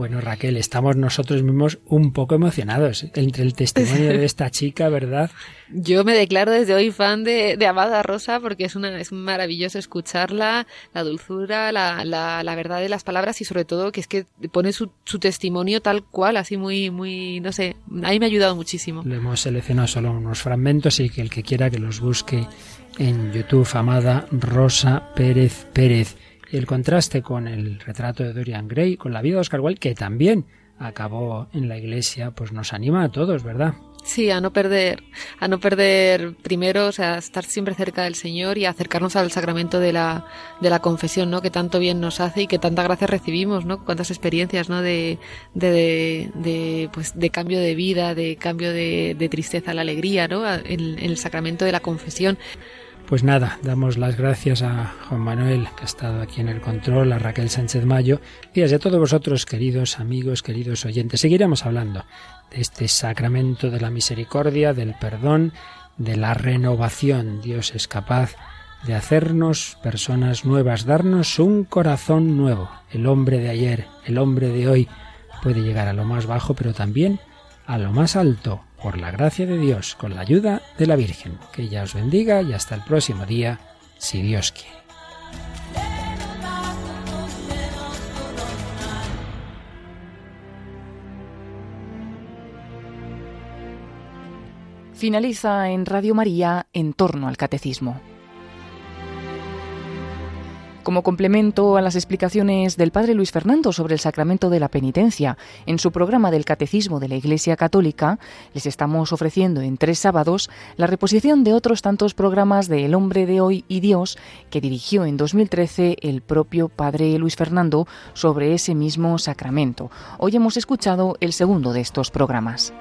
Bueno, Raquel, estamos nosotros mismos un poco emocionados entre el testimonio de esta chica, ¿verdad?
Yo me declaro desde hoy fan de, de Amada Rosa porque es una es maravilloso escucharla, la dulzura, la, la, la verdad de las palabras y sobre todo que es que pone su, su testimonio tal cual, así muy, muy, no sé, a mí me ha ayudado muchísimo.
Le hemos seleccionado solo unos fragmentos y que el que quiera que los busque en YouTube, Amada Rosa Pérez Pérez el contraste con el retrato de Dorian Gray, con la vida de Oscar Wilde, que también acabó en la iglesia, pues nos anima a todos, ¿verdad?
Sí, a no perder, a no perder primero, o sea, estar siempre cerca del Señor y acercarnos al sacramento de la, de la confesión, ¿no? Que tanto bien nos hace y que tanta gracia recibimos, ¿no? Cuántas experiencias, ¿no? De, de, pues, de cambio de vida, de cambio de, de tristeza a la alegría, ¿no? En el sacramento de la confesión.
Pues nada, damos las gracias a Juan Manuel, que ha estado aquí en el control, a Raquel Sánchez Mayo, y a todos vosotros, queridos amigos, queridos oyentes. Seguiremos hablando de este sacramento de la misericordia, del perdón, de la renovación. Dios es capaz de hacernos personas nuevas, darnos un corazón nuevo. El hombre de ayer, el hombre de hoy, puede llegar a lo más bajo, pero también a lo más alto, por la gracia de Dios, con la ayuda de la Virgen. Que ella os bendiga y hasta el próximo día, si Dios quiere.
Finaliza en Radio María en torno al catecismo. Como complemento a las explicaciones del Padre Luis Fernando sobre el sacramento de la penitencia en su programa del Catecismo de la Iglesia Católica, les estamos ofreciendo en tres sábados la reposición de otros tantos programas de El hombre de hoy y Dios que dirigió en 2013 el propio Padre Luis Fernando sobre ese mismo sacramento. Hoy hemos escuchado el segundo de estos programas.